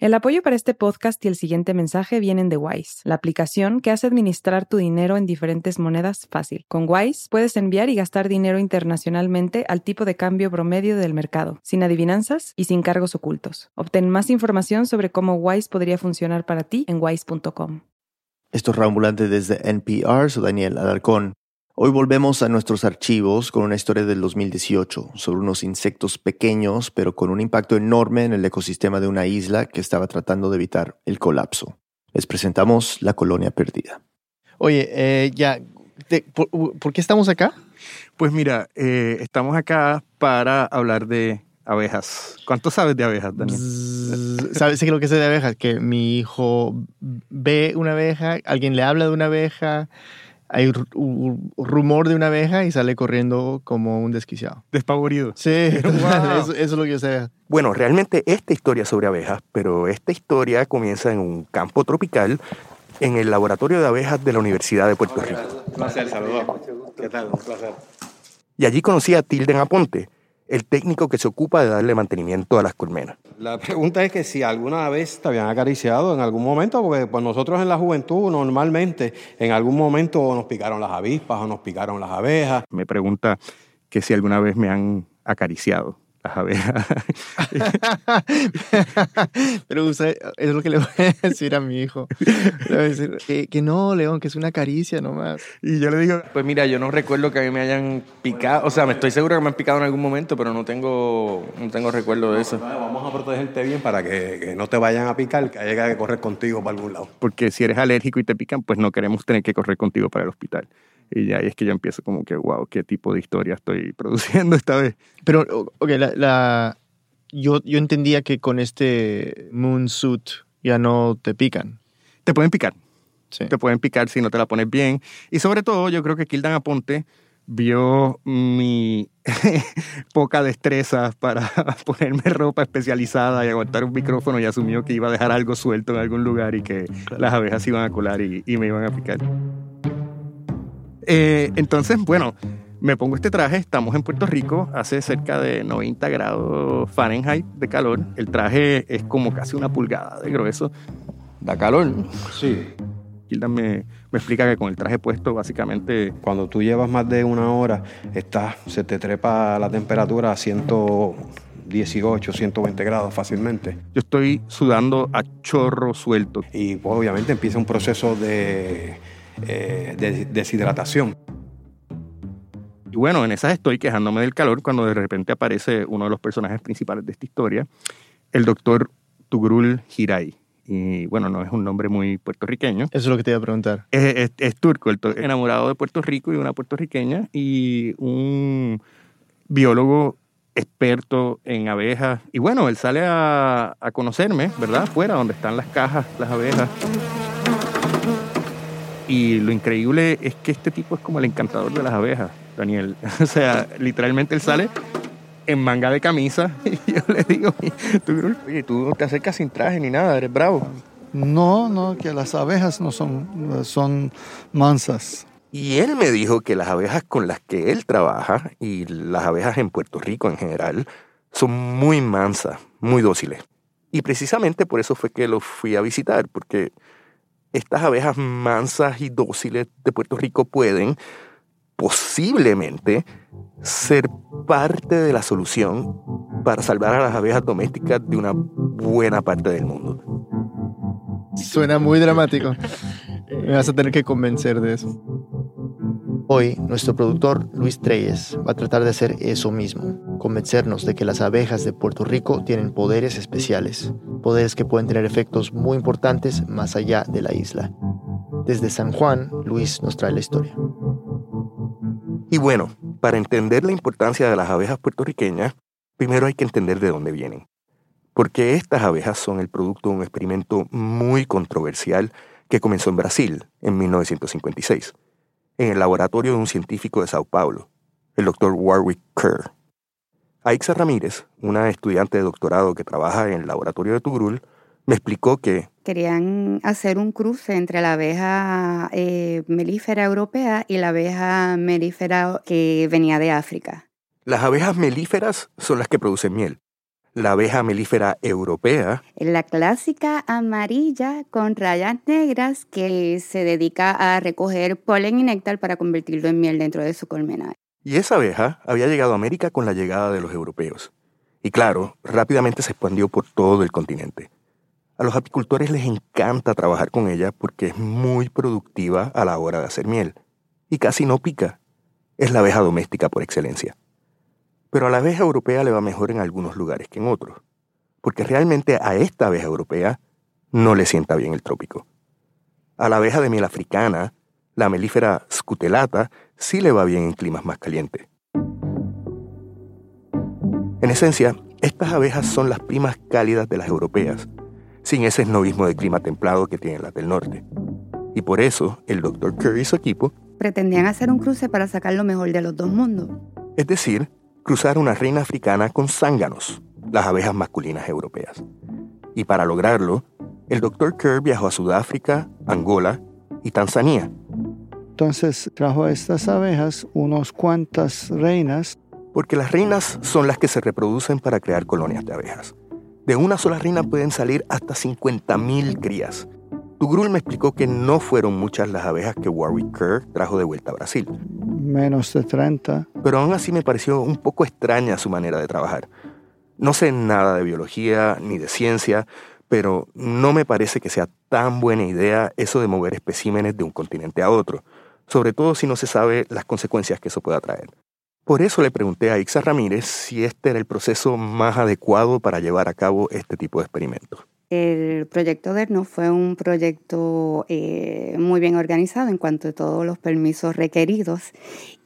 El apoyo para este podcast y el siguiente mensaje vienen de Wise, la aplicación que hace administrar tu dinero en diferentes monedas fácil. Con Wise puedes enviar y gastar dinero internacionalmente al tipo de cambio promedio del mercado, sin adivinanzas y sin cargos ocultos. Obtén más información sobre cómo Wise podría funcionar para ti en wise.com. Esto es desde NPR, soy Daniel Alarcón. Hoy volvemos a nuestros archivos con una historia del 2018 sobre unos insectos pequeños pero con un impacto enorme en el ecosistema de una isla que estaba tratando de evitar el colapso. Les presentamos La Colonia Perdida. Oye, eh, ya, por, qué estamos acá? Pues mira, eh, estamos acá para hablar de abejas. ¿Cuánto sabes de abejas, Daniel? ¿Sabes lo que sé de abejas? Que mi hijo ve una abeja, alguien le habla de una abeja, hay un rumor de una abeja y sale corriendo como un desquiciado. Despavorido. Sí, eso, es lo que yo sé. Bueno, realmente esta historia sobre abejas, pero esta historia comienza en un campo tropical en el laboratorio de abejas de la Universidad de Puerto Rico. Un placer, saludos. ¿Qué tal? Un placer. Y allí conocí a Tilden Aponte, el técnico que se ocupa de darle mantenimiento a las colmenas. La pregunta es que si alguna vez te habían acariciado en algún momento, porque pues nosotros en la juventud normalmente en algún momento nos picaron las avispas o nos picaron las abejas. Me pregunta que si alguna vez me han acariciado las abejas. Pero usted, es lo que le voy a decir a mi hijo. Le voy a decir que, no, León, que es una caricia nomás. Y yo le digo, pues mira, yo no recuerdo que a mí me hayan picado, o sea, me estoy seguro que me han picado en algún momento, pero no tengo, no tengo recuerdo de eso. Vamos a protegerte bien para que, no te vayan a picar, que haya que correr contigo para algún lado. Porque si eres alérgico y te pican, pues no queremos tener que correr contigo para el hospital. Y ya es que yo empiezo como que, wow, qué tipo de historia estoy produciendo esta vez. Pero, ok, la, yo, yo entendía que con este moon suit ya no te pican. Te pueden picar. Sí. Te pueden picar si no te la pones bien. Y sobre todo, yo creo que Kildan Aponte vio mi poca destreza para ponerme ropa especializada y aguantar un micrófono y asumió que iba a dejar algo suelto en algún lugar y que las abejas iban a colar y, y me iban a picar. Eh, entonces, bueno, me pongo este traje, estamos en Puerto Rico, hace cerca de 90 grados Fahrenheit de calor, el traje es como casi una pulgada de grueso. ¿Da calor? Sí. Hilda me, me, explica que con el traje puesto, básicamente. Cuando tú llevas más de una hora, está, se te trepa la temperatura a 118, 120 grados fácilmente. Yo estoy sudando a chorro suelto. Y pues, obviamente empieza un proceso de eh, de deshidratación. Y bueno, en esas estoy quejándome del calor cuando de repente aparece uno de los personajes principales de esta historia, el doctor Tugrul Hiray. Y bueno, no es un nombre muy puertorriqueño. Eso es lo que te iba a preguntar. Es, turco, el enamorado de Puerto Rico y una puertorriqueña y un biólogo experto en abejas. Y bueno, él sale a, a conocerme, ¿verdad? Fuera, donde están las cajas, las abejas. Y lo increíble es que este tipo es como el encantador de las abejas, Daniel. O sea, literalmente él sale en manga de camisa y yo le digo, tú, oye, tú no te acercas sin traje ni nada, eres bravo. No, no, que las abejas no son, son mansas. Y él me dijo que las abejas con las que él trabaja y las abejas en Puerto Rico en general son muy mansas, muy dóciles. Y precisamente por eso fue que lo fui a visitar, porque estas abejas mansas y dóciles de Puerto Rico pueden posiblemente ser parte de la solución para salvar a las abejas domésticas de una buena parte del mundo. Suena muy dramático. Me vas a tener que convencer de eso. Hoy, nuestro productor Luis Treyes va a tratar de hacer eso mismo, convencernos de que las abejas de Puerto Rico tienen poderes especiales, poderes que pueden tener efectos muy importantes más allá de la isla. Desde San Juan, Luis nos trae la historia. Y bueno, para entender la importancia de las abejas puertorriqueñas, primero hay que entender de dónde vienen. Porque estas abejas son el producto de un experimento muy controversial que comenzó en Brasil en 1956 en el laboratorio de un científico de Sao Paulo, el doctor Warwick Kerr. Aixa Ramírez, una estudiante de doctorado que trabaja en el laboratorio de Tugrul, me explicó que querían hacer un cruce entre la abeja eh, melífera europea y la abeja melífera que venía de África. Las abejas melíferas son las que producen miel. La abeja melífera europea, La clásica amarilla con rayas negras que se dedica a recoger polen y néctar para convertirlo en miel dentro de su colmena. y esa abeja había llegado a América con la llegada de los europeos. Y claro, rápidamente se expandió por todo el continente. A los apicultores les encanta trabajar con ella porque es muy productiva a la hora de hacer miel y casi no pica. Es la abeja doméstica por excelencia. Pero a la abeja europea le va mejor en algunos lugares que en otros, porque realmente a esta abeja europea no le sienta bien el trópico. A la abeja de miel africana, la melífera scutelata, sí le va bien en climas más calientes. En esencia, estas abejas son las primas cálidas de las europeas, sin ese esnovismo de clima templado que tienen las del norte. Y por eso, el Dr. Kerr y su equipo, Pretendían hacer un cruce para sacar lo mejor de los dos mundos. es decir, cruzar una reina africana con zánganos, las abejas masculinas europeas. Y para lograrlo, el Dr. Kerr viajó a Sudáfrica, Angola y Tanzania, Entonces trajo a estas abejas unos cuantas reinas porque las reinas son las que se reproducen para crear colonias de abejas. De una sola reina pueden salir hasta 50.000 crías. Tugrul me explicó que no fueron muchas las abejas que Warwick Kerr trajo de vuelta a Brasil, menos de 30. pero aún así me pareció un poco extraña su manera de trabajar. No sé nada de biología ni de ciencia, pero no me parece que sea tan buena idea eso de mover especímenes de un continente a otro, sobre todo si no se sabe las consecuencias que eso pueda traer. Por eso le pregunté a Ixa Ramírez si este era el proceso más adecuado para llevar a cabo este tipo de experimentos. El proyecto DERNO fue un proyecto eh, muy bien organizado en cuanto a todos los permisos requeridos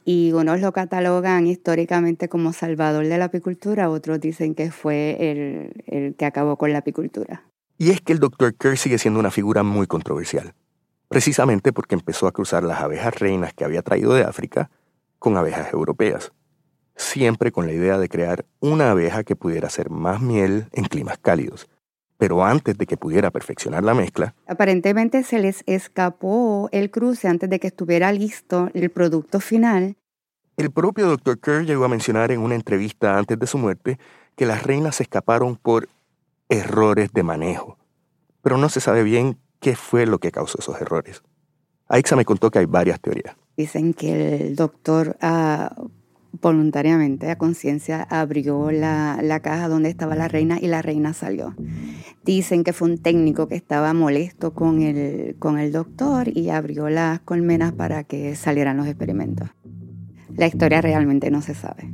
y unos lo catalogan históricamente como salvador de la apicultura, otros dicen que fue el, que acabó con la apicultura. Y es que el Dr. Kerr sigue siendo una figura muy controversial, precisamente porque empezó a cruzar las abejas reinas que había traído de África con abejas europeas, siempre con la idea de crear una abeja que pudiera hacer más miel en climas cálidos. Pero antes de que pudiera perfeccionar la mezcla, Aparentemente se les escapó el cruce antes de que estuviera listo el producto final. el propio Dr. Kerr llegó a mencionar en una entrevista antes de su muerte que las reinas se escaparon por errores de manejo. Pero no se sabe bien qué fue lo que causó esos errores. Aixa me contó que hay varias teorías. Dicen que el doctor ah, voluntariamente, a conciencia, abrió la, la caja donde estaba la reina y la reina salió. Dicen que fue un técnico que estaba molesto con el, con el doctor y abrió las colmenas para que salieran los experimentos. La historia realmente no se sabe.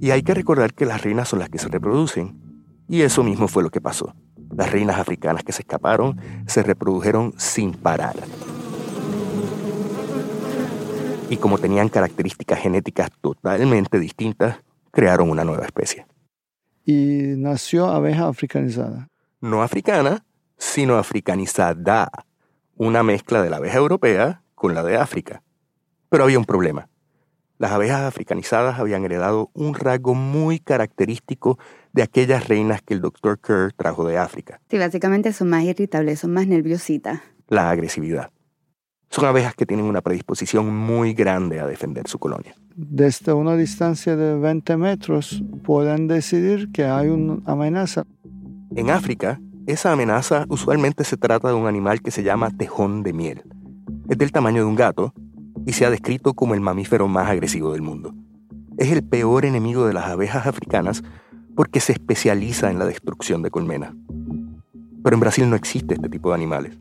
Y hay que recordar que las reinas son las que se reproducen. Y eso mismo fue lo que pasó. Las reinas africanas que se escaparon se reprodujeron sin parar. Y como tenían características genéticas totalmente distintas, crearon una nueva especie. y nació abeja africanizada. No africana, sino africanizada. Una mezcla de la abeja europea con la de África. Pero había un problema. Las abejas africanizadas habían heredado un rasgo muy característico de aquellas reinas que el Dr. Kerr trajo de África, Sí, básicamente son más irritables, son más nerviositas. la agresividad. Son abejas que tienen una predisposición muy grande a defender su colonia. Desde una distancia de 20 metros pueden decidir que hay una amenaza. En África, esa amenaza usualmente se trata de un animal que se llama tejón de miel. Es del tamaño de un gato y se ha descrito como el mamífero más agresivo del mundo. Es el peor enemigo de las abejas africanas porque se especializa en la destrucción de colmenas. Pero en Brasil no existe este tipo de animales.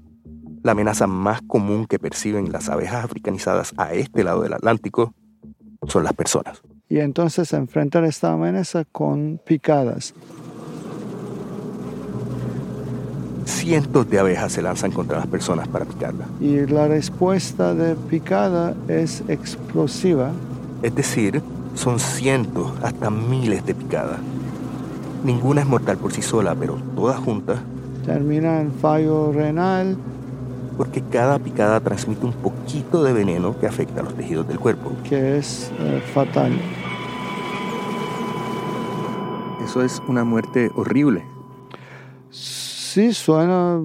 La amenaza más común que perciben las abejas africanizadas a este lado del Atlántico son las personas. Y entonces enfrentan esta amenaza con picadas. Cientos de abejas se lanzan contra las personas para picarlas. Y la respuesta de picada es explosiva. Es decir, son cientos hasta miles de picadas. Ninguna es mortal por sí sola, pero todas juntas, Termina en fallo renal, porque cada picada transmite un poquito de veneno que afecta a los tejidos del cuerpo. que es eh, fatal. Eso es una muerte horrible. Sí, suena,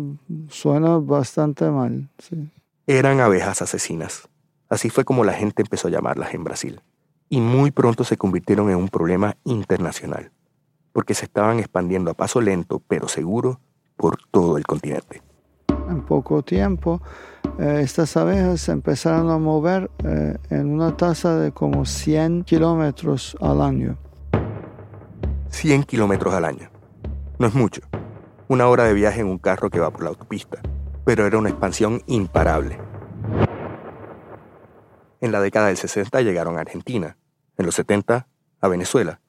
suena bastante mal. sí. Eran abejas asesinas. Así fue como la gente empezó a llamarlas en Brasil. Y muy pronto se convirtieron en un problema internacional. porque se estaban expandiendo a paso lento pero seguro por todo el continente. En poco tiempo, eh, estas abejas empezaron a mover eh, en una tasa de como 100 kilómetros al año. 100 kilómetros al año. No es mucho. Una hora de viaje en un carro que va por la autopista. Pero era una expansión imparable. En la década del 60 llegaron a Argentina. En los 70 a Venezuela.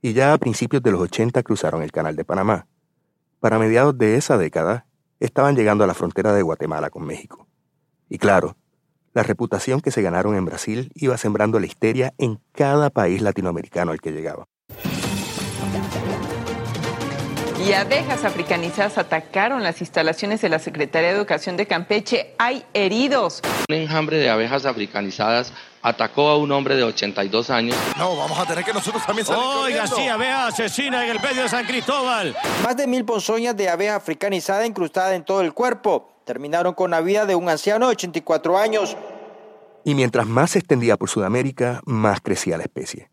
Y ya a principios de los 80 cruzaron el Canal de Panamá. Para mediados de esa década, estaban llegando a la frontera de Guatemala con México. Y claro, la reputación que se ganaron en Brasil iba sembrando la histeria en cada país latinoamericano al que llegaba. Y abejas africanizadas atacaron las instalaciones de la Secretaría de Educación de Campeche. Hay heridos. Un enjambre de abejas africanizadas atacó a un hombre de 82 años. No, vamos a tener que nosotros también salir Oiga, sí, abeja asesina en el medio de San Cristóbal. Más de mil ponzoñas de abeja africanizada incrustada en todo el cuerpo. Terminaron con la vida de un anciano de 84 años. Y mientras más se extendía por Sudamérica, más crecía la especie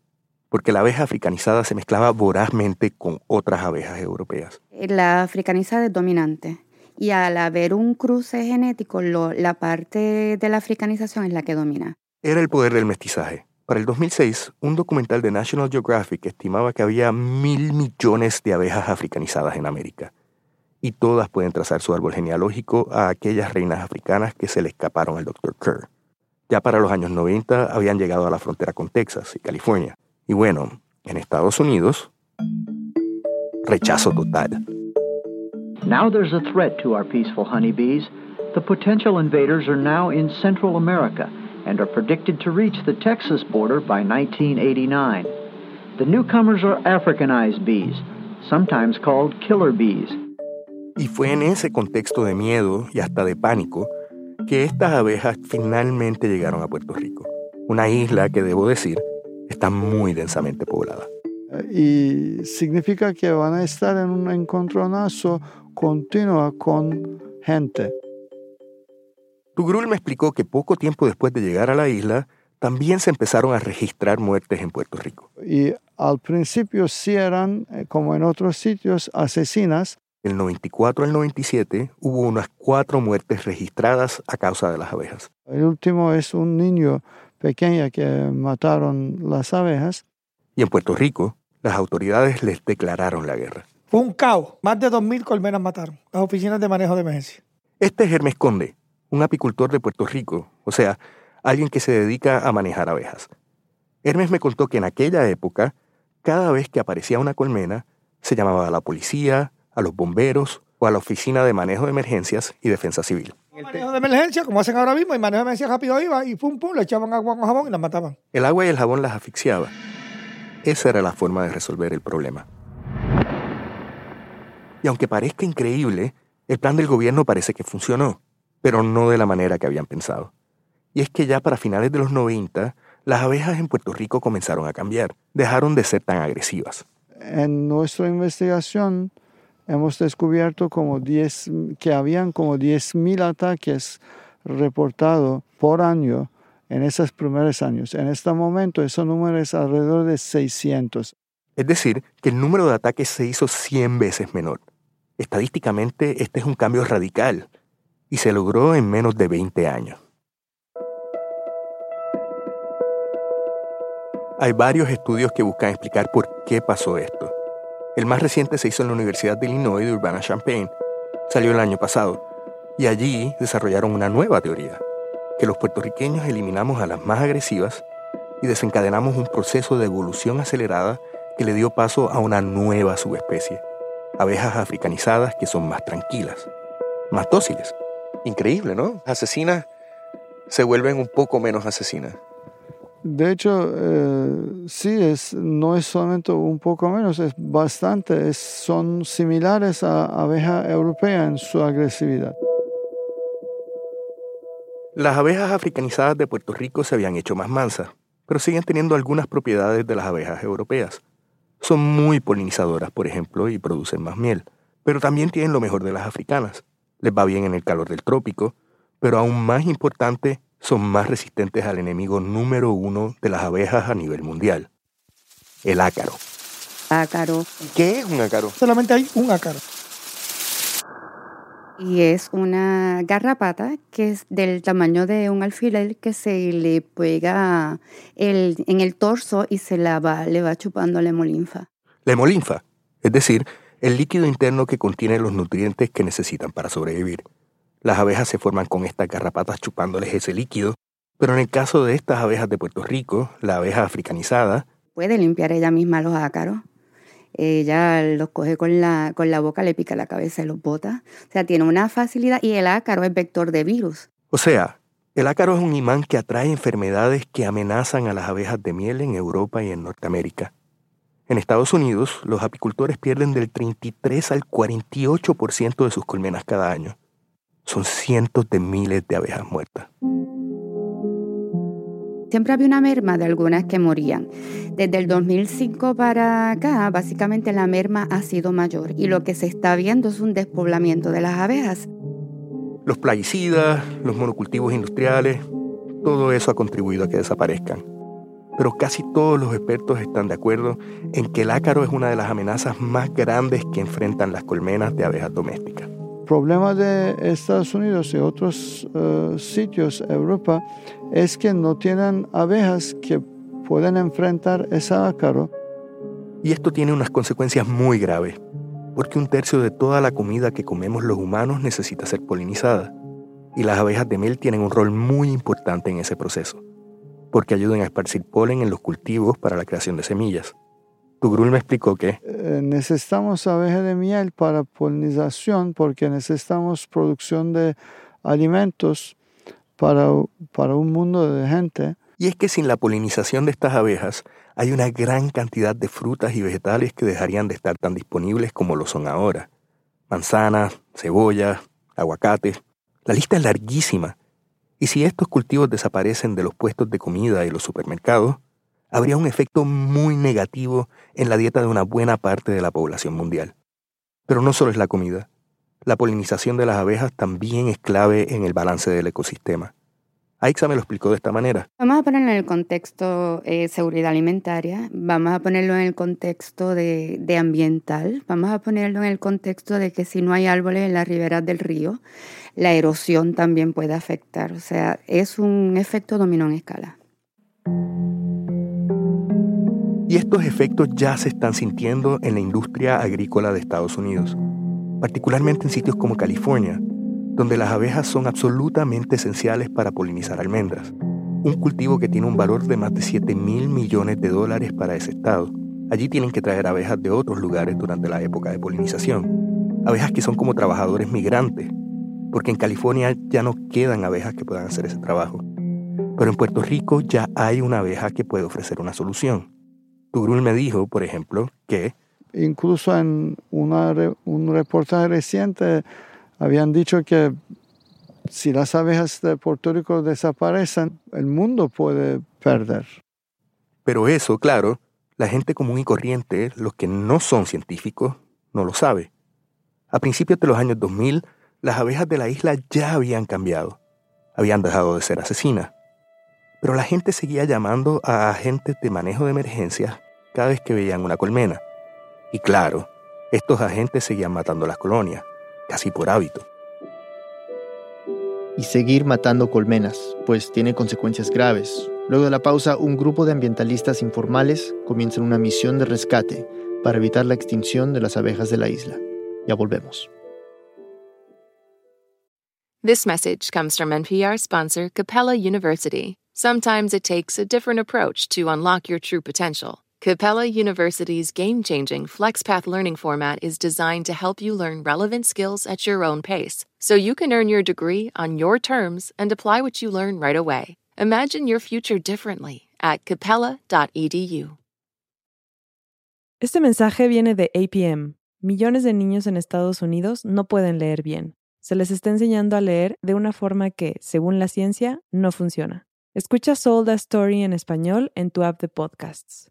porque la abeja africanizada se mezclaba vorazmente con otras abejas europeas. La africanizada es dominante y al haber un cruce genético, la parte de la africanización es la que domina. Era el poder del mestizaje. Para el 2006, un documental de National Geographic estimaba que había mil millones de abejas africanizadas en América. Y todas pueden trazar su árbol genealógico a aquellas reinas africanas que se le escaparon al Dr. Kerr. Ya para los años 90 habían llegado a la frontera con Texas y California. Y bueno, en Estados Unidos, rechazo total. Now there's a threat to our peaceful honeybees. The potential invaders are now in Central America and are predicted to reach the Texas border by 1989. The newcomers are Africanized bees, sometimes called killer bees. Y fue en ese contexto de miedo y hasta de pánico que estas abejas finalmente llegaron a Puerto Rico, una isla que, debo decir, está muy densamente poblada. Y significa que van a estar en un encontronazo continuo con gente. Tugrul me explicó que poco tiempo después de llegar a la isla, también se empezaron a registrar muertes en Puerto Rico. Y al principio sí eran, eh, como en otros sitios, asesinas. Del 94 al 97 hubo unas cuatro muertes registradas a causa de las abejas. El último es un niño pequeña que mataron las abejas. Y en Puerto Rico, las autoridades les declararon la guerra. Fue un caos. Más de 2.000 colmenas mataron las oficinas de manejo de emergencia. Este es Hermes Conde, un apicultor de Puerto Rico, o sea, alguien que se dedica a manejar abejas. Hermes me contó que en aquella época, cada vez que aparecía una colmena, se llamaba a la policía, a los bomberos o a la oficina de manejo de emergencias y defensa civil. El manejo de emergencia, como hacen ahora mismo, y manejo de emergencia rápido iba y pum pum, le echaban agua con jabón y las mataban. El agua y el jabón las asfixiaba. Esa era la forma de resolver el problema. Y aunque parezca increíble, el plan del gobierno parece que funcionó, pero no de la manera que habían pensado. Y es que ya para finales de los 90, las abejas en Puerto Rico comenzaron a cambiar, dejaron de ser tan agresivas. En nuestra investigación, hemos descubierto como 10, que habían como 10.000 ataques reportados por año en esos primeros años. En este momento ese número es alrededor de 600. Es decir, que el número de ataques se hizo 100 veces menor. Estadísticamente este es un cambio radical y se logró en menos de 20 años. Hay varios estudios que buscan explicar por qué pasó esto. El más reciente se hizo en la Universidad de Illinois de Urbana-Champaign. Salió el año pasado. Y allí desarrollaron una nueva teoría, que los puertorriqueños eliminamos a las más agresivas y desencadenamos un proceso de evolución acelerada que le dio paso a una nueva subespecie, abejas africanizadas que son más tranquilas, más dóciles. Increíble, ¿no? Asesinas se vuelven un poco menos asesinas. De hecho, eh, sí, es, no es solamente un poco menos, es bastante, son similares a abeja europea en su agresividad. Las abejas africanizadas de Puerto Rico se habían hecho más mansas, pero siguen teniendo algunas propiedades de las abejas europeas. Son muy polinizadoras, por ejemplo, y producen más miel, pero también tienen lo mejor de las africanas. Les va bien en el calor del trópico, pero aún más importante, son más resistentes al enemigo número uno de las abejas a nivel mundial, el ácaro. ácaro. ¿Qué es un ácaro? Solamente hay un ácaro. Y es una garrapata que es del tamaño de un alfiler que se le pega el, en el torso y se la va, le va chupando la hemolinfa. La hemolinfa, es decir, el líquido interno que contiene los nutrientes que necesitan para sobrevivir. Las abejas se forman con estas garrapatas chupándoles ese líquido, pero en el caso de estas abejas de Puerto Rico, la abeja africanizada, Puede limpiar ella misma los ácaros. Ella los coge con la, con la boca, le pica la cabeza y los bota. O sea, tiene una facilidad y el ácaro es vector de virus. o sea, el ácaro es un imán que atrae enfermedades que amenazan a las abejas de miel en Europa y en Norteamérica. En Estados Unidos, los apicultores pierden del 33 al 48% de sus colmenas cada año. Son cientos de miles de abejas muertas. Siempre había una merma de algunas que morían. Desde el 2005 para acá, básicamente la merma ha sido mayor y lo que se está viendo es un despoblamiento de las abejas. Los plaguicidas, los monocultivos industriales, todo eso ha contribuido a que desaparezcan. Pero casi todos los expertos están de acuerdo en que el ácaro es una de las amenazas más grandes que enfrentan las colmenas de abejas domésticas. Problema de Estados Unidos y otros eh, sitios, Europa, es que no tienen abejas que pueden enfrentar ese ácaro. Y esto tiene unas consecuencias muy graves, porque un tercio de toda la comida que comemos los humanos necesita ser polinizada, y las abejas de miel tienen un rol muy importante en ese proceso, porque ayudan a esparcir polen en los cultivos para la creación de semillas. Tugrul me explicó que Eh, necesitamos abejas de miel para polinización porque necesitamos producción de alimentos para, para un mundo de gente. Y es que sin la polinización de estas abejas, hay una gran cantidad de frutas y vegetales que dejarían de estar tan disponibles como lo son ahora. Manzanas, cebollas, aguacates. La lista es larguísima. Y si estos cultivos desaparecen de los puestos de comida y los supermercados, habría un efecto muy negativo en la dieta de una buena parte de la población mundial. Pero no solo es la comida. La polinización de las abejas también es clave en el balance del ecosistema. Aixa me lo explicó de esta manera. Vamos a ponerlo en el contexto eh, seguridad alimentaria, vamos a ponerlo en el contexto de, de ambiental, vamos a ponerlo en el contexto de que si no hay árboles en las riberas del río, la erosión también puede afectar. O sea, es un efecto dominó en escala. Y estos efectos ya se están sintiendo en la industria agrícola de Estados Unidos, particularmente en sitios como California, donde las abejas son absolutamente esenciales para polinizar almendras, un cultivo que tiene un valor de más de 7 mil millones de dólares para ese estado. Allí tienen que traer abejas de otros lugares durante la época de polinización, abejas que son como trabajadores migrantes, porque en California ya no quedan abejas que puedan hacer ese trabajo. Pero en Puerto Rico ya hay una abeja que puede ofrecer una solución. Tugrul me dijo, por ejemplo, que Incluso en una un reportaje reciente habían dicho que si las abejas de Puerto Rico desaparecen, el mundo puede perder. Pero eso, claro, la gente común y corriente, los que no son científicos, no lo sabe. A principios de los años 2000, las abejas de la isla ya habían cambiado. Habían dejado de ser asesinas. Pero la gente seguía llamando a agentes de manejo de emergencias cada vez que veían una colmena. Y claro, estos agentes seguían matando las colonias, casi por hábito. y seguir matando colmenas, pues tiene consecuencias graves. Luego de la pausa, un grupo de ambientalistas informales comienzan una misión de rescate para evitar la extinción de las abejas de la isla. Ya volvemos. This message comes from NPR sponsor Capella University. Sometimes it takes a different approach to unlock your true potential. Capella University's game changing FlexPath learning format is designed to help you learn relevant skills at your own pace, so you can earn your degree on your terms and apply what you learn right away. Imagine your future differently at capella.edu. Este mensaje viene de APM. Millones de niños en Estados Unidos no pueden leer bien. Se les está enseñando a leer de una forma que, según la ciencia, no funciona. Escucha Sold a Story en español en tu app de podcasts.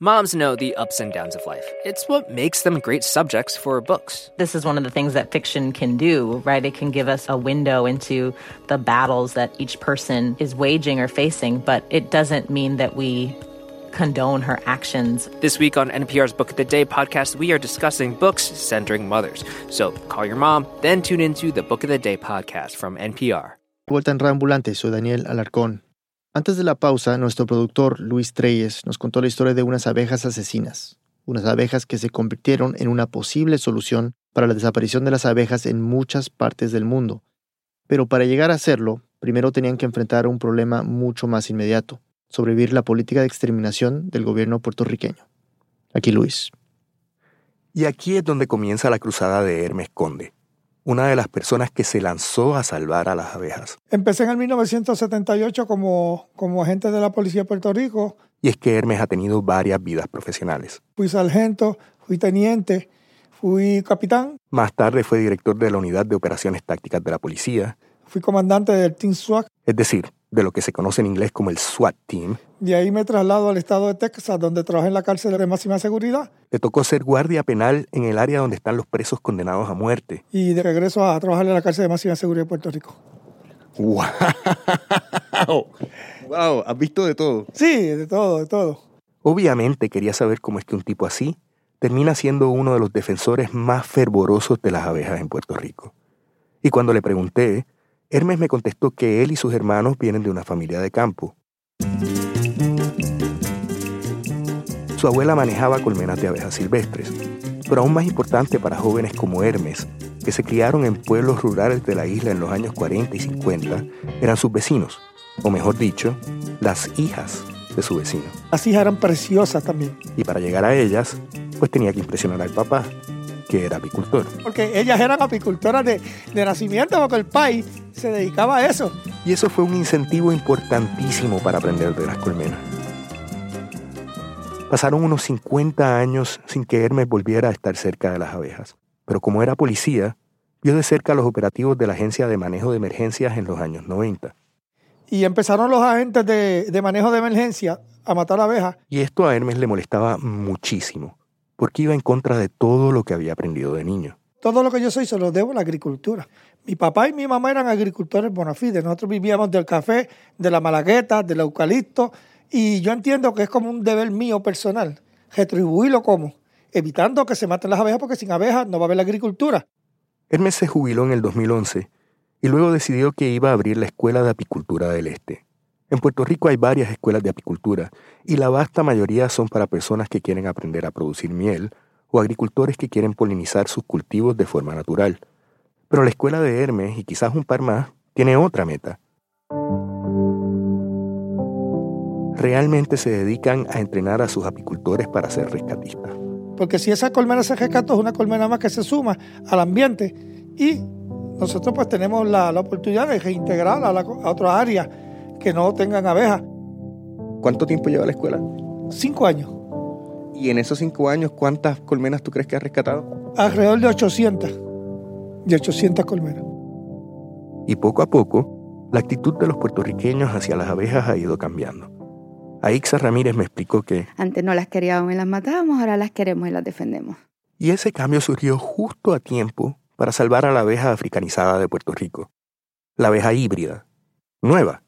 Moms know the ups and downs of life. It's what makes them great subjects for books. This is one of the things that fiction can do, right? It can give us a window into the battles that each person is waging or facing, but it doesn't mean that we condone her actions. This week on NPR's Book of the Day podcast, we are discussing books centering mothers. So call your mom, then tune into the Book of the Day podcast from NPR. Vuelta en Reambulante, soy Daniel Alarcón. Antes de la pausa, nuestro productor Luis Treyes nos contó la historia de unas abejas asesinas, unas abejas que se convirtieron en una posible solución para la desaparición de las abejas en muchas partes del mundo. Pero para llegar a hacerlo, primero tenían que enfrentar un problema mucho más inmediato, sobrevivir la política de exterminación del gobierno puertorriqueño. Aquí Luis. Y aquí es donde comienza la cruzada de Hermes Conde, una de las personas que se lanzó a salvar a las abejas. Empecé en el 1978 como, como agente de la Policía de Puerto Rico. Y es que Hermes ha tenido varias vidas profesionales. Fui sargento, fui teniente, fui capitán. Más tarde fue director de la Unidad de Operaciones Tácticas de la Policía. Fui comandante del Team SWAT. Es decir, de lo que se conoce en inglés como el SWAT Team. De ahí me traslado al estado de Texas, donde trabajé en la cárcel de máxima seguridad. Le tocó ser guardia penal en el área donde están los presos condenados a muerte. Y de regreso a trabajar en la cárcel de máxima seguridad de Puerto Rico. ¡Wow! ¡Wow! ¿Has visto de todo? Sí, de todo, de todo. Obviamente quería saber cómo es que un tipo así termina siendo uno de los defensores más fervorosos de las abejas en Puerto Rico. Y cuando le pregunté, Hermes me contestó que él y sus hermanos vienen de una familia de campo. Su abuela manejaba colmenas de abejas silvestres, pero aún más importante para jóvenes como Hermes, que se criaron en pueblos rurales de la isla en los años 40 y 50, eran sus vecinos, o mejor dicho, las hijas de su vecino. Las hijas eran preciosas también. Y para llegar a ellas, pues tenía que impresionar al papá, que era apicultor. Porque ellas eran apicultoras de, de nacimiento, porque el país se dedicaba a eso. Y eso fue un incentivo importantísimo para aprender de las colmenas. Pasaron unos 50 años sin que Hermes volviera a estar cerca de las abejas, pero como era policía, vio de cerca los operativos de la Agencia de Manejo de Emergencias en los años 90. Y empezaron los agentes de, de manejo de emergencia a matar abejas. Y esto a Hermes le molestaba muchísimo, porque iba en contra de todo lo que había aprendido de niño. Todo lo que yo soy se lo debo a la agricultura. Mi papá y mi mamá eran agricultores bona fide. Nosotros vivíamos del café, de la malagueta, del eucalipto. Y yo entiendo que es como un deber mío personal, retribuirlo como, evitando que se maten las abejas, porque sin abejas no va a haber la agricultura. Hermes se jubiló en el 2011 y luego decidió que iba a abrir la Escuela de Apicultura del Este. En Puerto Rico hay varias escuelas de apicultura y la vasta mayoría son para personas que quieren aprender a producir miel o agricultores que quieren polinizar sus cultivos de forma natural. Pero la escuela de Hermes, y quizás un par más, tiene otra meta. Realmente se dedican a entrenar a sus apicultores para ser rescatistas. Porque si esa colmena se rescató, es una colmena más que se suma al ambiente y nosotros pues tenemos la, la oportunidad de reintegrarla a, la, a otras áreas que no tengan abejas. ¿Cuánto tiempo lleva la escuela? Cinco años. ¿Y en esos cinco años cuántas colmenas tú crees que has rescatado? Alrededor de 800. De 800 colmenas. Y poco a poco, la actitud de los puertorriqueños hacia las abejas ha ido cambiando. Aixa Ramírez me explicó que... Antes no las queríamos y las matábamos, ahora las queremos y las defendemos. Y ese cambio surgió justo a tiempo para salvar a la abeja africanizada de Puerto Rico. La abeja híbrida, nueva,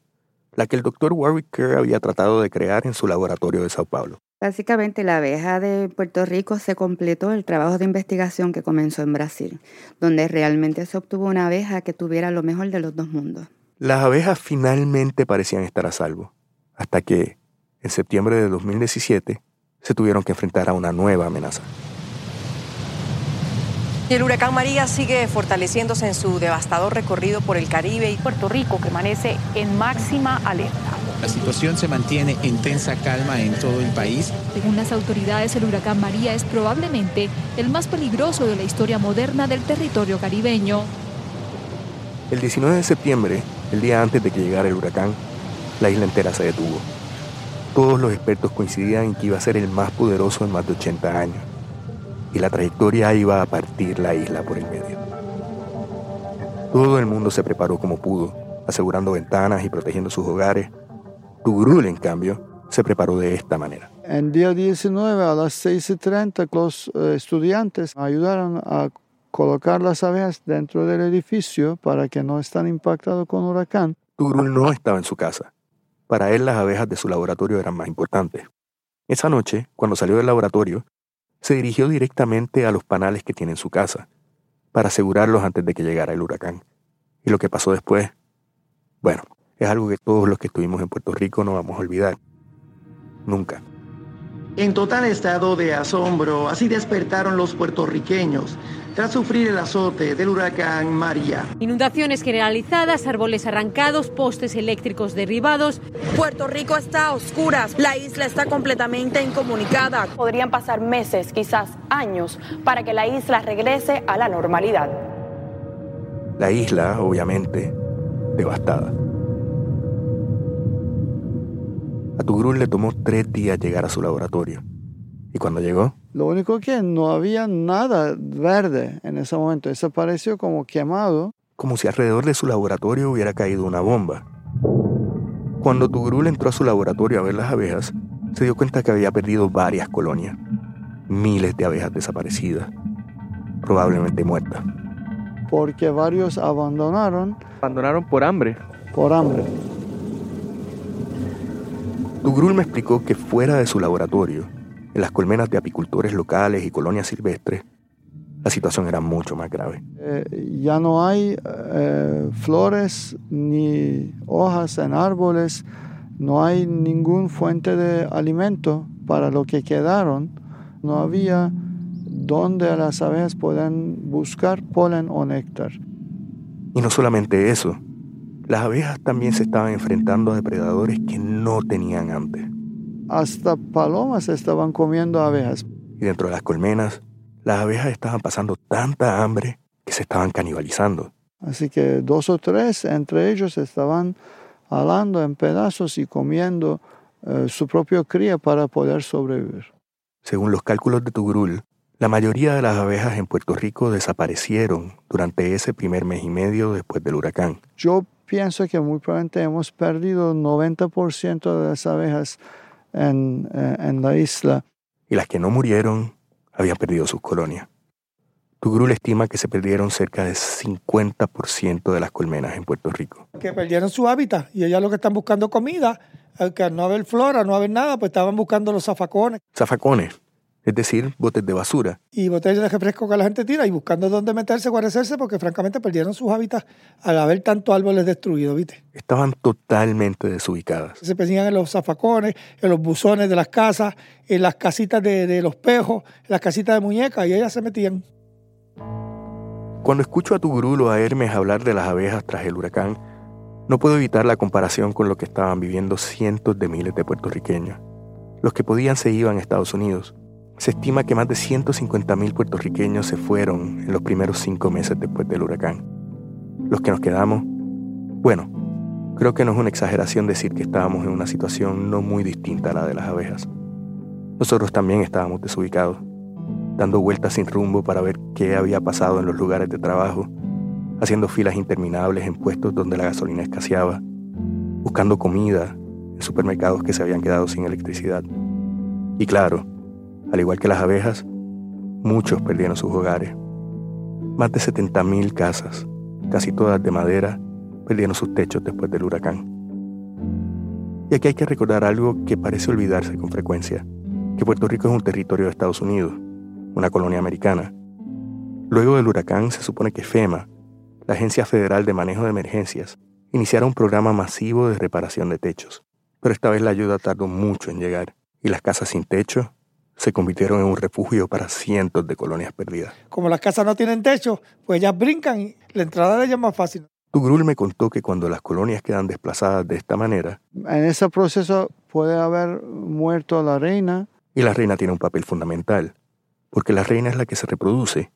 la que el doctor Warwick Kerr había tratado de crear en su laboratorio de Sao Paulo. Básicamente la abeja de Puerto Rico se completó el trabajo de investigación que comenzó en Brasil, donde realmente se obtuvo una abeja que tuviera lo mejor de los dos mundos. Las abejas finalmente parecían estar a salvo, hasta que, en septiembre de 2017, se tuvieron que enfrentar a una nueva amenaza. El huracán María sigue fortaleciéndose en su devastador recorrido por el Caribe y Puerto Rico, que amanece en máxima alerta. La situación se mantiene en tensa calma en todo el país. Según las autoridades, el huracán María es probablemente el más peligroso de la historia moderna del territorio caribeño. El 19 de septiembre, el día antes de que llegara el huracán, la isla entera se detuvo. Todos los expertos coincidían en que iba a ser el más poderoso en más de 80 años. Y la trayectoria iba a partir la isla por el medio. Todo el mundo se preparó como pudo, asegurando ventanas y protegiendo sus hogares. Tugrul, en cambio, se preparó de esta manera. En día 19 a las 6.30 los eh, estudiantes ayudaron a colocar las abejas dentro del edificio para que no estén impactados con huracán. Tugrul no estaba en su casa. Para él las abejas de su laboratorio eran más importantes. Esa noche, cuando salió del laboratorio, se dirigió directamente a los panales que tiene en su casa, para asegurarlos antes de que llegara el huracán. Y lo que pasó después, bueno, es algo que todos los que estuvimos en Puerto Rico no vamos a olvidar. Nunca. En total estado de asombro, así despertaron los puertorriqueños tras sufrir el azote del huracán María. Inundaciones generalizadas, árboles arrancados, postes eléctricos derribados. Puerto Rico está a oscuras, la isla está completamente incomunicada. Podrían pasar meses, quizás años, para que la isla regrese a la normalidad. La isla, obviamente, devastada. A Tugrul le tomó tres días llegar a su laboratorio. ¿Y cuando llegó? Lo único que no había nada verde en ese momento. Desapareció como quemado. Como si alrededor de su laboratorio hubiera caído una bomba. Cuando Tugrul entró a su laboratorio a ver las abejas, se dio cuenta que había perdido varias colonias. Miles de abejas desaparecidas. Probablemente muertas. Porque varios abandonaron. Abandonaron por hambre. Por hambre. Tugrul me explicó que fuera de su laboratorio, en las colmenas de apicultores locales y colonias silvestres, la situación era mucho más grave. Eh, ya no hay eh, flores ni hojas en árboles, no hay ningún fuente de alimento para lo que quedaron. No había donde las abejas puedan buscar polen o néctar. Y no solamente eso, las abejas también se estaban enfrentando a depredadores que no tenían antes. Hasta palomas estaban comiendo abejas. Y dentro de las colmenas, las abejas estaban pasando tanta hambre que se estaban canibalizando. Así que dos o tres entre ellos estaban alando en pedazos y comiendo eh, su propio cría para poder sobrevivir. Según los cálculos de Tugrul, la mayoría de las abejas en Puerto Rico desaparecieron durante ese primer mes y medio después del huracán. Yo pienso que muy probablemente hemos perdido 90% de las abejas en, eh, en, la isla. Y las que no murieron habían perdido sus colonias. Tugrul estima que se perdieron cerca de 50% de las colmenas en Puerto Rico. Que perdieron su hábitat y ellas lo que están buscando comida, que al no haber flora, no haber nada, pues estaban buscando los zafacones. Zafacones, es decir, botes de basura. Y botellas de refresco que la gente tira y buscando dónde meterse, guarecerse, porque francamente perdieron sus hábitats al haber tantos árboles destruidos, ¿viste? Estaban totalmente desubicadas. Se perdían en los zafacones, en los buzones de las casas, en las casitas de, de los pejos, en las casitas de muñecas, y ellas se metían. Cuando escucho a tu o a Hermes hablar de las abejas tras el huracán, no puedo evitar la comparación con lo que estaban viviendo cientos de miles de puertorriqueños. Los que podían se iban a Estados Unidos se estima que más de 150.000 puertorriqueños se fueron en los primeros cinco meses después del huracán. Los que nos quedamos, bueno, creo que no es una exageración decir que estábamos en una situación no muy distinta a la de las abejas. Nosotros también estábamos desubicados, dando vueltas sin rumbo para ver qué había pasado en los lugares de trabajo, haciendo filas interminables en puestos donde la gasolina escaseaba, buscando comida en supermercados que se habían quedado sin electricidad. Y claro, al igual que las abejas, muchos perdieron sus hogares. Más de 70.000 casas, casi todas de madera, perdieron sus techos después del huracán. Y aquí hay que recordar algo que parece olvidarse con frecuencia, que Puerto Rico es un territorio de Estados Unidos, una colonia americana. Luego del huracán se supone que FEMA, la Agencia Federal de Manejo de Emergencias, iniciara un programa masivo de reparación de techos. Pero esta vez la ayuda tardó mucho en llegar, y las casas sin techo se convirtieron en un refugio para cientos de colonias perdidas. Como las casas no tienen techo, pues ellas brincan y la entrada de ellas es más fácil. Tugrul me contó que cuando las colonias quedan desplazadas de esta manera, En ese proceso puede haber muerto la reina. y la reina tiene un papel fundamental, porque la reina es la que se reproduce,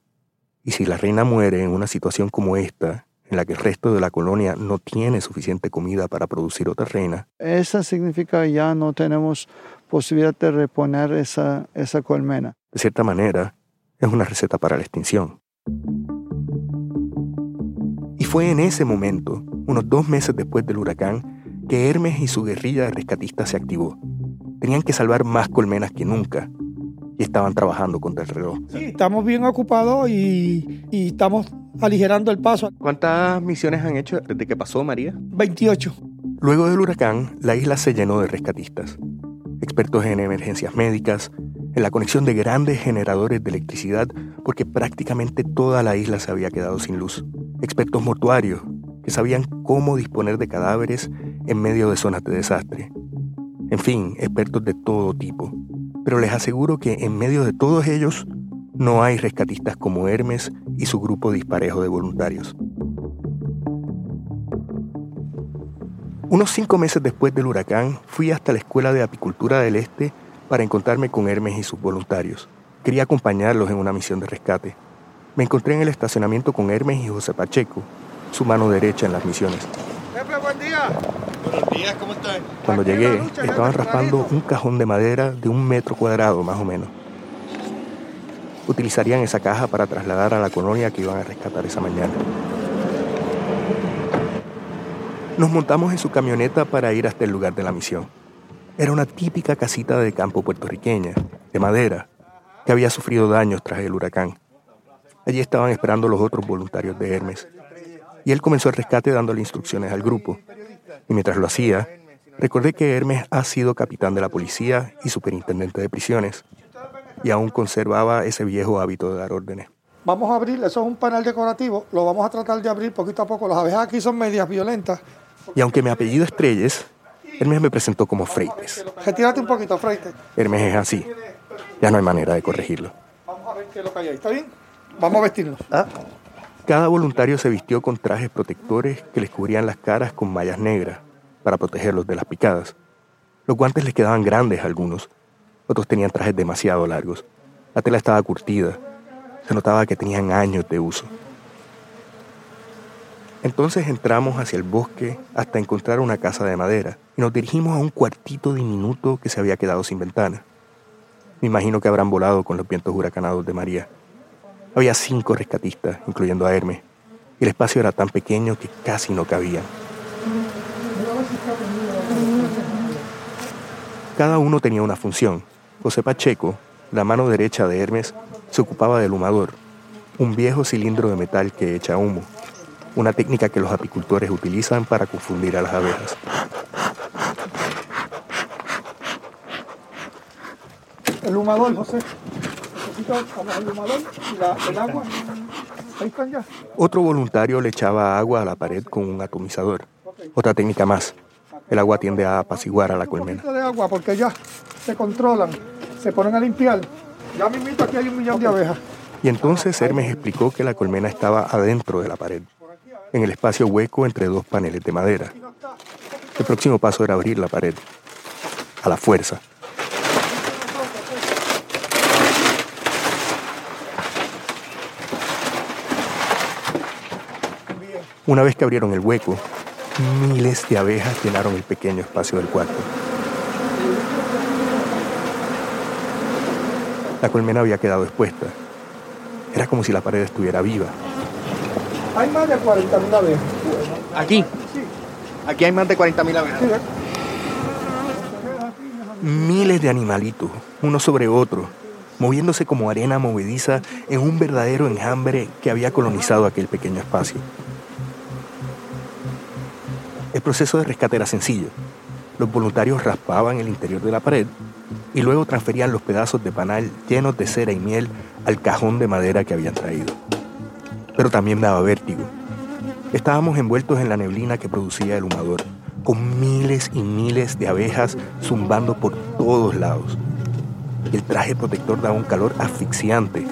y si la reina muere en una situación como esta, en la que el resto de la colonia no tiene suficiente comida para producir otra reina, Eso significa ya no tenemos posibilidad de reponer esa, esa colmena. de cierta manera, es una receta para la extinción. Y fue en ese momento, unos dos meses después del huracán, que Hermes y su guerrilla de rescatistas se activó. Tenían que salvar más colmenas que nunca y estaban trabajando contra el reloj. Sí, estamos bien ocupados y, y estamos aligerando el paso. ¿Cuántas misiones han hecho desde que pasó María? 28. Luego del huracán, la isla se llenó de rescatistas, expertos en emergencias médicas, en la conexión de grandes generadores de electricidad, porque prácticamente toda la isla se había quedado sin luz, expertos mortuarios, que sabían cómo disponer de cadáveres en medio de zonas de desastre. En fin, expertos de todo tipo. Pero les aseguro que en medio de todos ellos no hay rescatistas como Hermes y su grupo disparejo de voluntarios. Unos cinco meses después del huracán, fui hasta la Escuela de Apicultura del Este para encontrarme con Hermes y sus voluntarios. Quería acompañarlos en una misión de rescate. Me encontré en el estacionamiento con Hermes y José Pacheco, su mano derecha en las misiones. Jefe, buen día. Buenos días, ¿cómo estás? Cuando llegué, estaban raspando un cajón de madera de un metro cuadrado más o menos. Utilizarían esa caja para trasladar a la colonia que iban a rescatar esa mañana. Nos montamos en su camioneta para ir hasta el lugar de la misión. Era una típica casita de campo puertorriqueña, de madera, que había sufrido daños tras el huracán. Allí estaban esperando los otros voluntarios de Hermes. Y él comenzó el rescate dándole instrucciones al grupo. Y mientras lo hacía, recordé que Hermes ha sido capitán de la policía y superintendente de prisiones, y aún conservaba ese viejo hábito de dar órdenes. Vamos a abrir, eso es un panel decorativo, lo vamos a tratar de abrir poquito a poco. Las abejas aquí son medias violentas. Y aunque mi apellido es Treyes, Hermes me presentó como Freites. Retírate un poquito, Freite. Hermes es así. Ya no hay manera de corregirlo. Vamos a ver qué es lo que hay ahí. ¿Está bien? Vamos a vestirnos. Cada voluntario se vistió con trajes protectores que les cubrían las caras con mallas negras para protegerlos de las picadas. Los guantes les quedaban grandes a algunos, otros tenían trajes demasiado largos. La tela estaba curtida, se notaba que tenían años de uso. Entonces entramos hacia el bosque hasta encontrar una casa de madera y nos dirigimos a un cuartito diminuto que se había quedado sin ventana. Me imagino que habrán volado con los vientos huracanados de María. Había cinco rescatistas, incluyendo a Hermes, y el espacio era tan pequeño que casi no cabían. Cada uno tenía una función. José Pacheco, la mano derecha de Hermes, se ocupaba del humador, un viejo cilindro de metal que echa humo, una técnica que los apicultores utilizan para confundir a las abejas. El humador, José. Necesito como el humador y la- el agua. Ahí están ya. Otro voluntario le echaba agua a la pared con un atomizador. Otra técnica más. El agua tiende a apaciguar a la colmena. de agua porque ya se controlan, se ponen a limpiar. Ya mismito aquí hay un millón de abejas. Y entonces Hermes explicó que la colmena estaba adentro de la pared, en el espacio hueco entre dos paneles de madera. El próximo paso era abrir la pared, a la fuerza. Una vez que abrieron el hueco, miles de abejas llenaron el pequeño espacio del cuarto. La colmena había quedado expuesta. Era como si la pared estuviera viva. Hay más de 40.000 abejas. Aquí. Aquí hay más de 40.000 abejas. Miles de animalitos, uno sobre otro, moviéndose como arena movediza en un verdadero enjambre que había colonizado aquel pequeño espacio. El proceso de rescate era sencillo. Los voluntarios raspaban el interior de la pared y luego transferían los pedazos de panal llenos de cera y miel al cajón de madera que habían traído. Pero también daba vértigo. Estábamos envueltos en la neblina que producía el humador, con miles y miles de abejas zumbando por todos lados. El traje protector daba un calor asfixiante.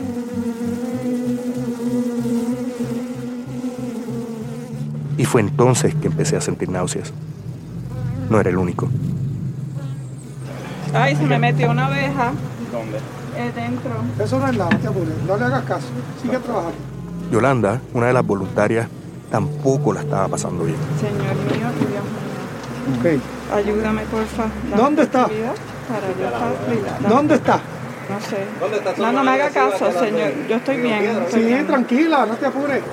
Y fue entonces que empecé a sentir náuseas. No era el único. Ay, se me metió una abeja. ¿Dónde? Eh, dentro. Eso no es nada, no te apures. No le hagas caso. Sigue trabajando. Yolanda, una de las voluntarias, tampoco la estaba pasando bien. Señor mío, Dios mío. Ok. Ayúdame, porfa. ¿Dónde está? tranquilidad Para yo estar cuidada. ¿Dónde está? No sé. No, no me haga caso, señor. Yo estoy bien. estoy Sí, bien. tranquila, no te apures.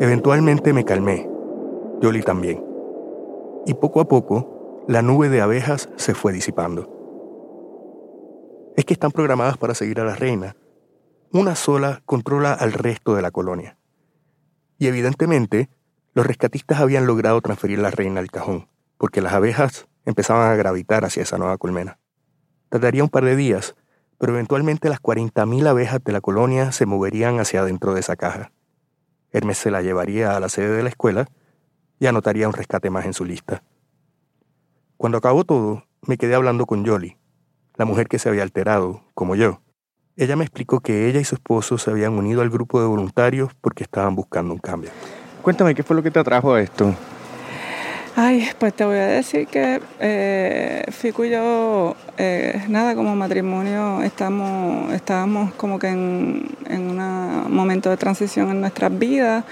Eventualmente me calmé. Yoli también. Y poco a poco, la nube de abejas se fue disipando. Es que están programadas para seguir a la reina. Una sola controla al resto de la colonia. Y evidentemente, los rescatistas habían logrado transferir la reina al cajón, porque las abejas empezaban a gravitar hacia esa nueva colmena. Tardaría un par de días, pero eventualmente las 40.000 abejas de la colonia se moverían hacia adentro de esa caja. Hermes se la llevaría a la sede de la escuela y anotaría un rescate más en su lista. Cuando acabó todo, me quedé hablando con Yoli, la mujer que se había alterado, como yo. Ella me explicó que ella y su esposo se habían unido al grupo de voluntarios porque estaban buscando un cambio. Cuéntame, ¿qué fue lo que te atrajo a esto? Ay, pues te voy a decir que eh, Fico y yo, eh, nada, como matrimonio, estamos, estábamos como que en, en un momento de transición en nuestras vidas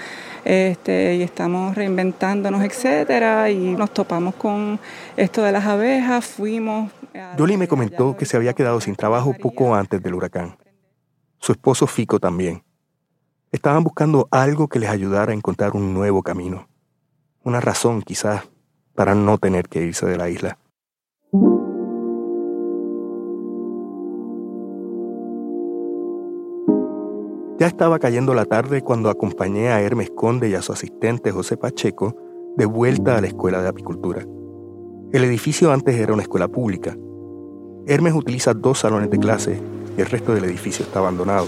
este, y estamos reinventándonos, etcétera, y nos topamos con esto de las abejas, fuimos... Yoli me comentó que se había quedado sin trabajo poco antes del huracán. Su esposo Fico también. Estaban buscando algo que les ayudara a encontrar un nuevo camino. Una razón, quizás, para no tener que irse de la isla. Ya estaba cayendo la tarde cuando acompañé a Hermes Conde y a su asistente José Pacheco de vuelta a la escuela de apicultura. El edificio antes era una escuela pública. Hermes utiliza dos salones de clase y el resto del edificio está abandonado.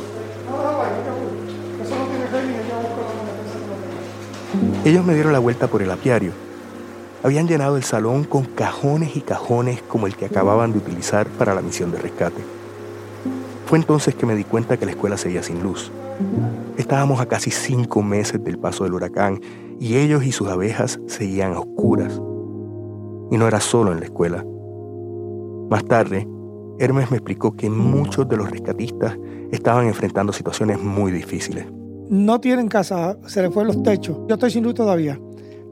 Ellos me dieron la vuelta por el apiario. Habían llenado el salón con cajones y cajones como el que acababan de utilizar para la misión de rescate. Fue entonces que me di cuenta que la escuela seguía sin luz. Estábamos a casi cinco meses del paso del huracán y ellos y sus abejas seguían a oscuras. Y no era solo en la escuela. Más tarde, Hermes me explicó que muchos de los rescatistas estaban enfrentando situaciones muy difíciles. No tienen casa, se les fue los techos. Yo estoy sin luz todavía.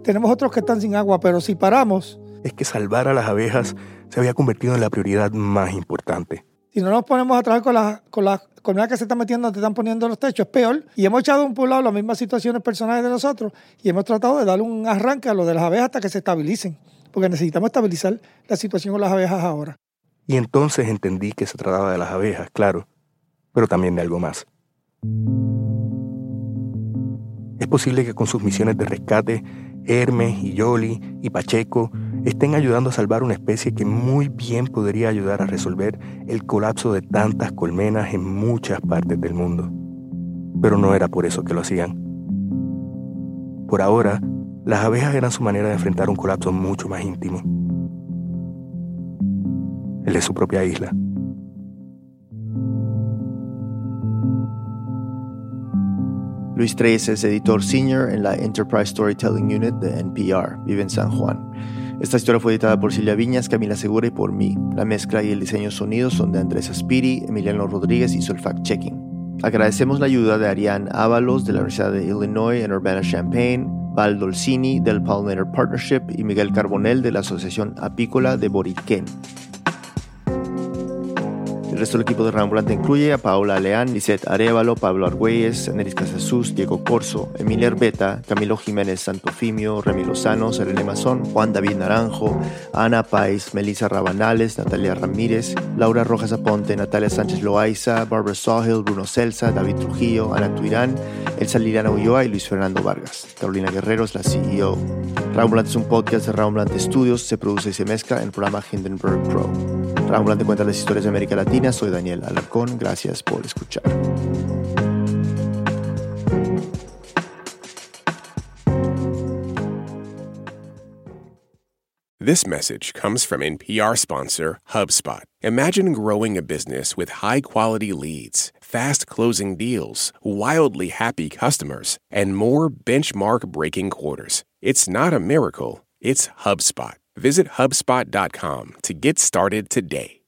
Tenemos otros que están sin agua, pero si paramos, Es que salvar a las abejas se había convertido en la prioridad más importante. si no nos ponemos a trabajar con las con la colmenas que se están metiendo, te están poniendo los techos, es peor. Y hemos echado un por lado las mismas situaciones personales de nosotros y hemos tratado de darle un arranque a lo de las abejas hasta que se estabilicen, porque necesitamos estabilizar la situación con las abejas ahora. Y entonces entendí que se trataba de las abejas, claro, pero también de algo más. Es posible que con sus misiones de rescate, Hermes y Yoli y Pacheco estén ayudando a salvar una especie que muy bien podría ayudar a resolver el colapso de tantas colmenas en muchas partes del mundo. Pero no era por eso que lo hacían. Por ahora, las abejas eran su manera de enfrentar un colapso mucho más íntimo. El de su propia isla. Luis Treyes es editor senior en la Enterprise Storytelling Unit de NPR. Vive en San Juan. Esta historia fue editada por Silvia Viñas, Camila Segura y por mí. La mezcla y el diseño sonido son de Andrés Aspiri, Emiliano Rodríguez y el fact-checking. Agradecemos la ayuda de Ariane Ábalos de la Universidad de Illinois en Urbana-Champaign, Val Dolcini del Pollinator Partnership y Miguel Carbonell de la Asociación Apícola de Boriquén. El resto del equipo de Rambulante incluye a Paola Leán, Lisette Arevalo, Pablo Argüelles, Neris Casasus, Diego Corso, Emilia Herbeta, Camilo Jiménez Santofimio, Remy Lozano, Serene Mazón, Juan David Naranjo, Ana Pais, Melissa Rabanales, Natalia Ramírez, Laura Rojas Aponte, Natalia Sánchez Loaiza, Barbara Sawhill, Bruno Celsa, David Trujillo, Ana Tuirán, Elsa Liliana Ulloa y Luis Fernando Vargas. Carolina Guerrero es la CEO. Rambulante es un podcast de Rambulante Studios, se produce y se mezcla en el programa Hindenburg Pro. Rambulante cuenta las historias de América Latina. Soy Daniel Alarcón. Gracias por escuchar. This message comes from NPR sponsor HubSpot. Imagine growing a business with high quality leads, fast closing deals, wildly happy customers, and more benchmark breaking quarters. It's not a miracle, it's HubSpot. Visit HubSpot.com to get started today.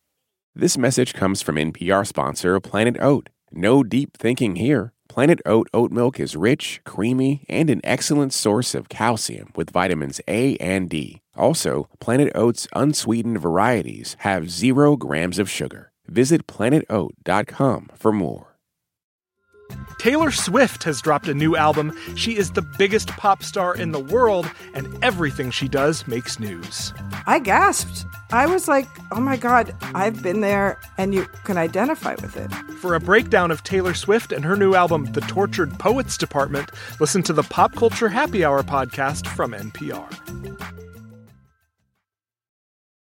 This message comes from NPR sponsor Planet Oat. No deep thinking here. Planet Oat oat milk is rich, creamy, and an excellent source of calcium with vitamins A and D. Also, Planet Oat's unsweetened varieties have zero grams of sugar. Visit planetoat.com for more. Taylor Swift has dropped a new album. She is the biggest pop star in the world, and everything she does makes news. I gasped. I was like, oh my God, I've been there, and you can identify with it. For a breakdown of Taylor Swift and her new album, The Tortured Poets Department, listen to the Pop Culture Happy Hour podcast from NPR.